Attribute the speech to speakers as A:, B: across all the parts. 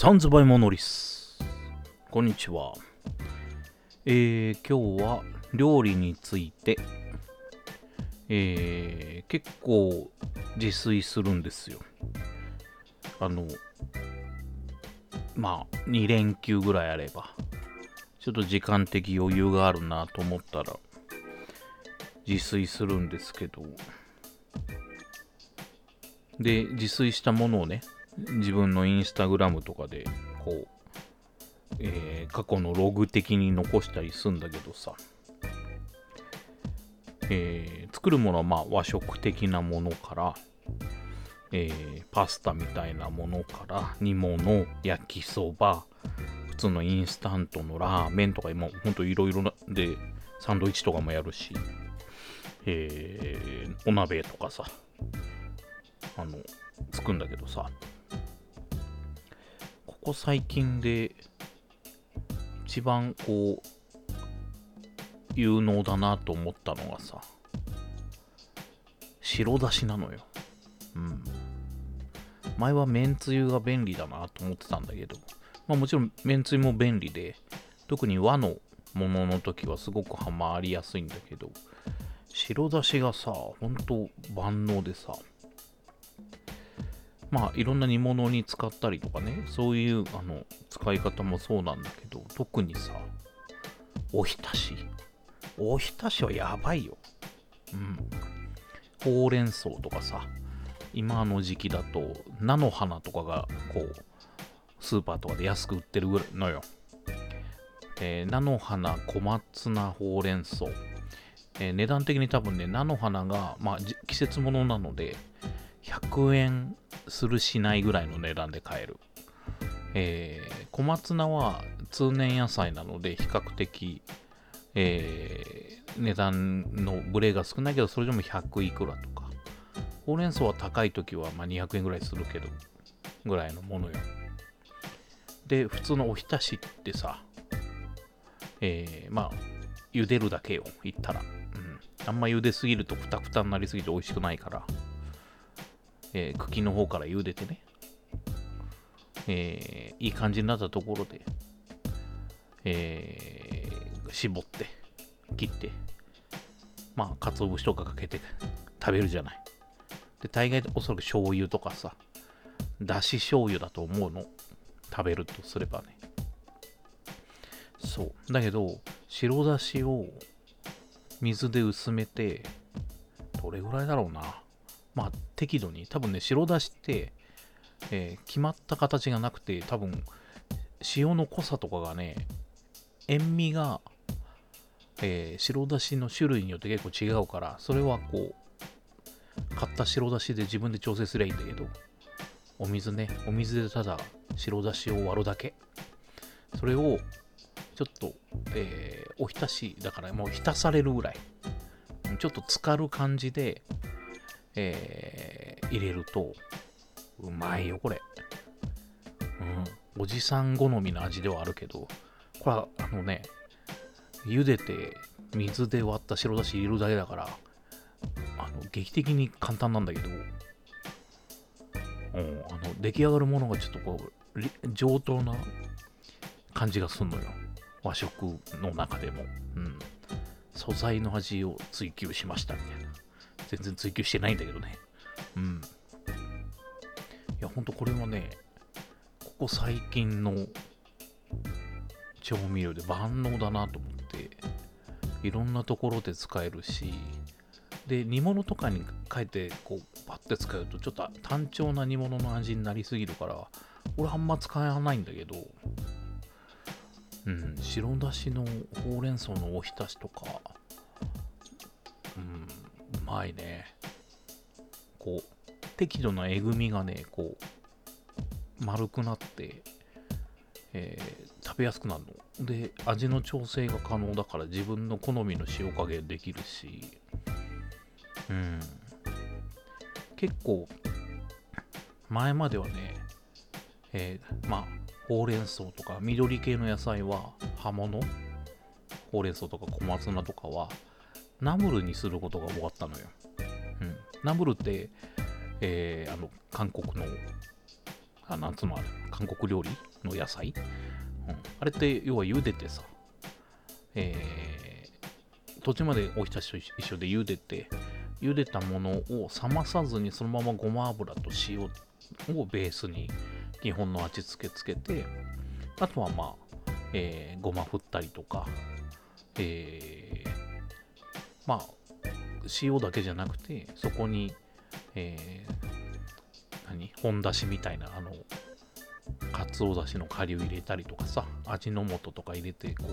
A: サンズバイモノリス。こんにちは。えー、今日は料理について、えー、結構自炊するんですよ。あの、まあ、2連休ぐらいあれば、ちょっと時間的余裕があるなと思ったら、自炊するんですけど、で、自炊したものをね、自分のインスタグラムとかで、こう、えー、過去のログ的に残したりするんだけどさ、えー、作るものはまあ和食的なものから、えー、パスタみたいなものから煮物、焼きそば、普通のインスタントのラーメンとか今ほんといろいろでサンドイッチとかもやるし、えー、お鍋とかさ、あの、作るんだけどさ、こ最近で一番こう有能だなと思ったのがさ白だしなのよ。うん。前はめんつゆが便利だなと思ってたんだけどまあもちろんめんつゆも便利で特に和のものの時はすごくハマりやすいんだけど白だしがさほんと万能でさまあいろんな煮物に使ったりとかね。そういうあの使い方もそうなんだけど特にさおひたし。おひたしはやばいよ。うん。ほうれん草とかさ今の時期だと菜の花とかがこうスーパーとかで安く売ってるのよ、えー、菜の花小松菜ほうれん草、えー、値段的に多分ね菜の花が、まあ、季節物なので100円するしないぐらいの値段で買える。えー、小松菜は通年野菜なので比較的、えー、値段のブレが少ないけどそれでも100いくらとか。ほうれん草は高い時はま200円ぐらいするけどぐらいのものよ。で普通のおひたしってさえー、まあ茹でるだけよ言ったら、うん、あんま茹ですぎるとくたくたになりすぎて美味しくないから。えー、茎の方から茹でてね、えー、いい感じになったところで、えー、絞って、切って、まあ、鰹節とかかけて食べるじゃない。で、大概おそらく醤油とかさ、だし醤油だと思うの。食べるとすればね。そう。だけど、白だしを水で薄めて、どれぐらいだろうな。まあ、適度に、多分ね、白だしって、えー、決まった形がなくて、多分、塩の濃さとかがね、塩味が、えー、白だしの種類によって結構違うから、それはこう、買った白だしで自分で調整すりゃいいんだけど、お水ね、お水でただ白だしを割るだけ。それを、ちょっと、えー、おひたし、だからもう浸されるぐらい、ちょっと浸かる感じで、えー、入れると、うまいよ、これ。うん。おじさん好みの味ではあるけど、これは、あのね、茹でて水で割った白だし入れるだけだから、あの、劇的に簡単なんだけど、うん、あの、出来上がるものがちょっとこう、上等な感じがすんのよ。和食の中でも。うん。素材の味を追求しましたみたいな。全然追求してないんだけどね。うん。いや、ほんとこれはね、ここ最近の調味料で万能だなと思って、いろんなところで使えるし、で、煮物とかに書いて、こう、パッて使うと、ちょっと単調な煮物の味になりすぎるから、俺あんま使わないんだけど、うん、白だしのほうれん草のおひたしとか、うん、まいね。こう、適度なえぐみがね、こう、丸くなって、えー、食べやすくなるの。で、味の調整が可能だから自分の好みの塩加減できるし、うん。結構、前まではね、えー、まあ、ほうれん草とか緑系の野菜は葉物？ほうれん草とか小松菜とかはナムルにすることが多かったのよ。うん、ナムルって、えー、あの、韓国の、あ、なんつうのあれ、韓国料理の野菜、うん、あれって要は茹でてさ、えー、途中までおひたしと一緒で茹でて茹でたものを冷まさずにそのままごま油と塩をベースに基本の味付けつけてあとはまあ、えー、ごま振ったりとか、えー、まあ塩だけじゃなくてそこに、えー、何？本だしみたいなあのかつおだしの顆粒入れたりとかさ味の素とか入れてこう、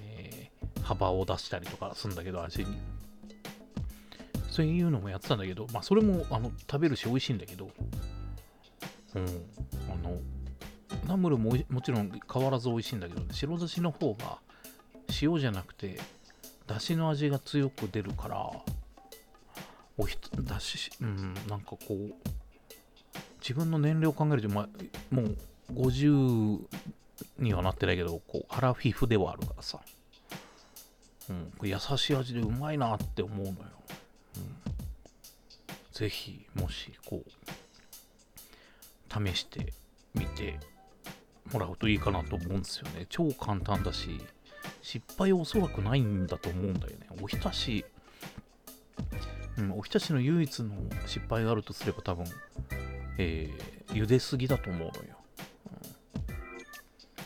A: えー、幅を出したりとかするんだけど味に。そういうのもやってたんだけどまあそれもあの食べるし美味しいんだけどうんあのナムルももちろん変わらず美味しいんだけど、白だしの方が塩じゃなくてだしの味が強く出るからおひだしうんなんかこう自分の年齢を考えると、ま、もう50にはなってないけどこうアラフィフではあるからさ、うん、優しい味でうまいなって思うのよ、うん、ぜひもしこう試してみてもらうといいかなと思うんですよね。超簡単だし。失敗おそらくないんだと思うんだよね。おひたし、うん、おひたしの唯一の失敗があるとすれば多分、えー、茹ですぎだと思うのよ。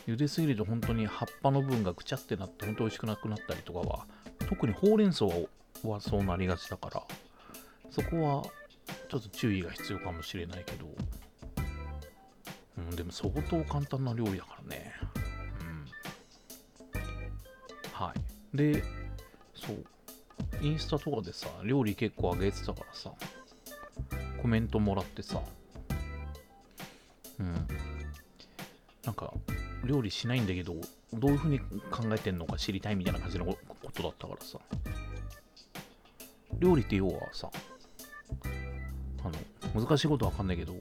A: うん、茹ですぎると本当に葉っぱの部分がぐちゃってなって本当美味しくなくなったりとかは、特にほうれん草はそうなりがちだから、そこはちょっと注意が必要かもしれないけど、うん、でも相当簡単な料理だからね。で、そう。インスタとかでさ、料理結構あげてたからさ、コメントもらってさ、うん。なんか、料理しないんだけど、どういう風に考えてんのか知りたいみたいな感じのことだったからさ。料理って要はさ、あの、難しいことわかんないけど、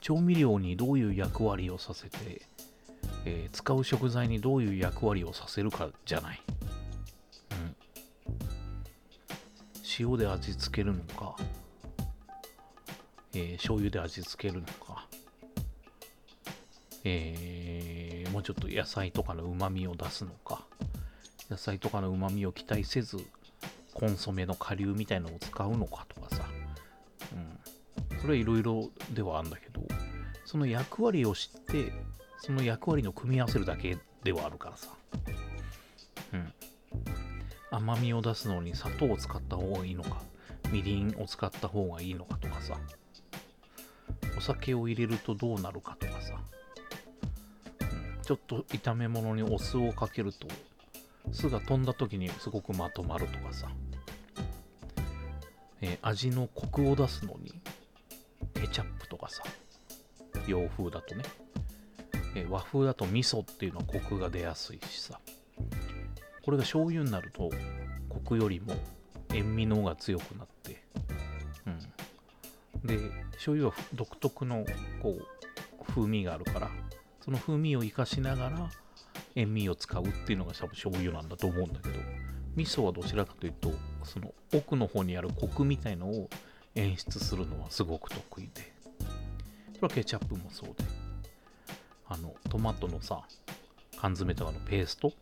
A: 調味料にどういう役割をさせて、えー、使う食材にどういう役割をさせるかじゃない。うん。塩で味付けるのか、えー、醤油で味付けるのか、えー、もうちょっと野菜とかの旨味を出すのか、野菜とかの旨味を期待せず、コンソメの顆粒みたいなのを使うのかとかさ、うん。それはいろいろではあるんだけど、その役割を知って、その役割の組み合わせるだけではあるからさ。うん。甘みを出すのに砂糖を使った方がいいのか、みりんを使った方がいいのかとかさ。お酒を入れるとどうなるかとかさ。うん、ちょっと炒め物にお酢をかけると、酢が飛んだ時にすごくまとまるとかさ。えー、味のコクを出すのに、ケチャップとかさ。洋風だとね。え和風だと味噌っていうのはコクが出やすいしさ。これが醤油になるとコクよりも塩味の方が強くなってうん。で醤油は独特のこう風味があるからその風味を生かしながら塩味を使うっていうのが多分醤油なんだと思うんだけど味噌はどちらかというとその奥の方にあるコクみたいのを演出するのはすごく得意で。それはケチャップもそうで。あのトマトのさ缶詰とかのペースト？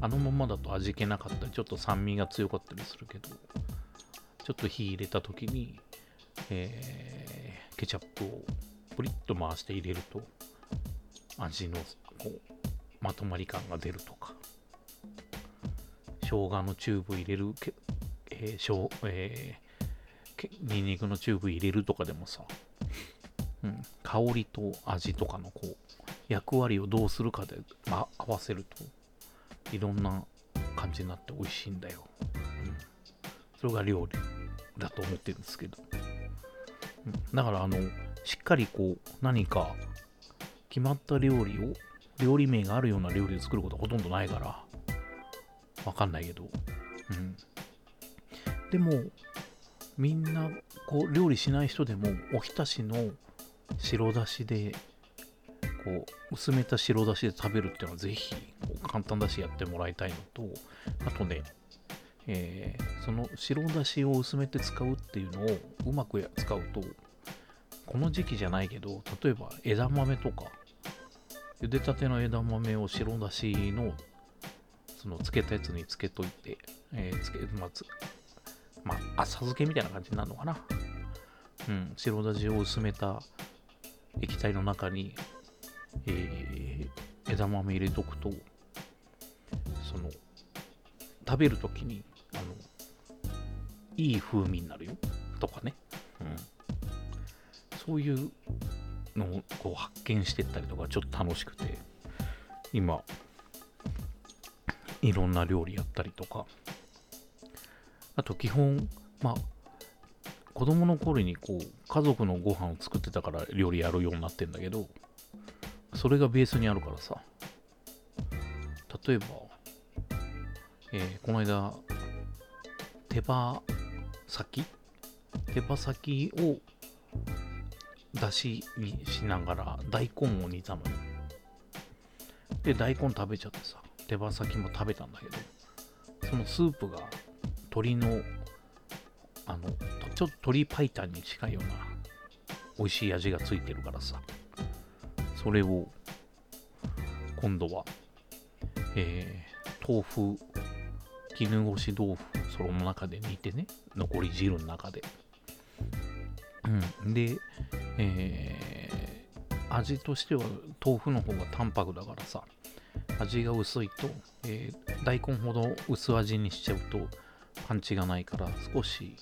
A: あのままだと味気なかったりちょっと酸味が強かったりするけどちょっと火入れた時に、えー、ケチャップをプリッと回して入れると味のこうまとまり感が出るとか生姜のチューブ入れるけ、えーしょうえー、ニンニクのチューブ入れるとかでもさ、うん、香りと味とかのこう役割をどうするかで、まあ、合わせるといろんな感じになって美味しいんだよ、うん、それが料理だと思ってるんですけど、うん、だからあのしっかりこう何か決まった料理を料理名があるような料理を作ることはほとんどないからわかんないけど。うん。でもみんなこう料理しない人でもおひたしの白だしでこう薄めた白だしで食べるっていうのはぜひ簡単だしやってもらいたいのとあとね、えー、その白だしを薄めて使うっていうのをうまく使うとこの時期じゃないけど、例えば枝豆とか、茹でたての枝豆を白だしの、その漬けたやつにつけといて、えー、つけ、まあ、つまあ、浅漬けみたいな感じになるのかな。うん、白だしを薄めた液体の中に、えー、枝豆入れとくと、その、食べるときに、あの、いい風味になるよ、とかね。うん。そういうのをこう発見してったりとか、ちょっと楽しくて、今、いろんな料理やったりとか、あと基本、まあ、子供の頃にこう、家族のご飯を作ってたから料理やるようになってんだけど、それがベースにあるからさ、例えば、えー、この間、手羽先？手羽先を出しにしながら大根を煮たのよ。で、大根食べちゃってさ、手羽先も食べたんだけど、そのスープが鶏の、あの、ちょっと鶏白湯に近いような美味しい味がついてるからさ、それを今度は、えー、豆腐、絹ごし豆腐、その中で煮てね、残り汁の中で。うん。で、えー、味としては豆腐の方が淡白だからさ、味が薄いと、えー、大根ほど薄味にしちゃうとパンチがないから少し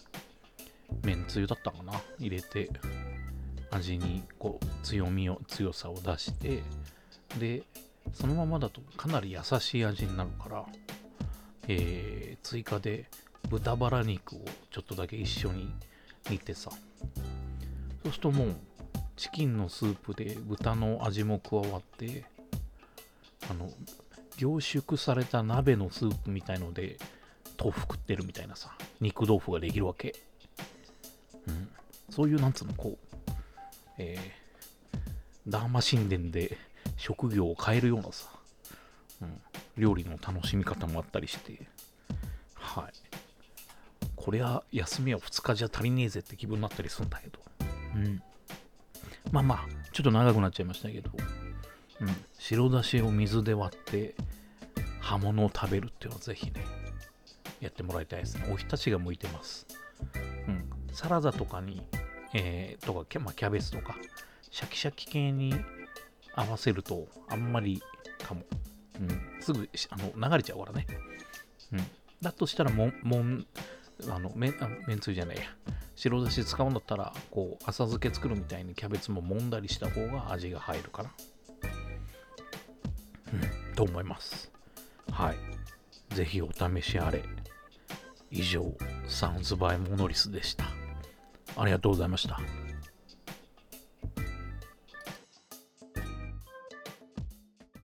A: めんつゆだったかな？入れて味にこう強みを強さを出してでそのままだとかなり優しい味になるから、えー、追加で豚バラ肉をちょっとだけ一緒に煮てさ。そうするともうチキンのスープで豚の味も加わってあの凝縮された鍋のスープみたいので豆腐食ってるみたいなさ肉豆腐ができるわけ、そういうなんつうのこうえー、ダーマ神殿で職業を変えるようなさ、うん、料理の楽しみ方もあったりしてはいこれは休みは2日じゃ足りねえぜって気分になったりするんだけどうんまあまあちょっと長くなっちゃいましたけどうん、白だしを水で割って葉物を食べるっていうのはぜひね、やってもらいたいですね。おひたしが向いてます。うん、サラダとかに、えー、とか、まあ、キャベツとか、シャキシャキ系に合わせるとあんまりかも。うん、すぐあの流れちゃうからね。うん、だとしたらも、もん、あのめあめんつゆじゃないや。白だし使うんだったら、こう、浅漬け作るみたいにキャベツも揉んだりした方が味が入るかな。うん、と思います。はい。ぜひお試しあれ。以上、サウンズバイモノリスでした。ありがとうございました。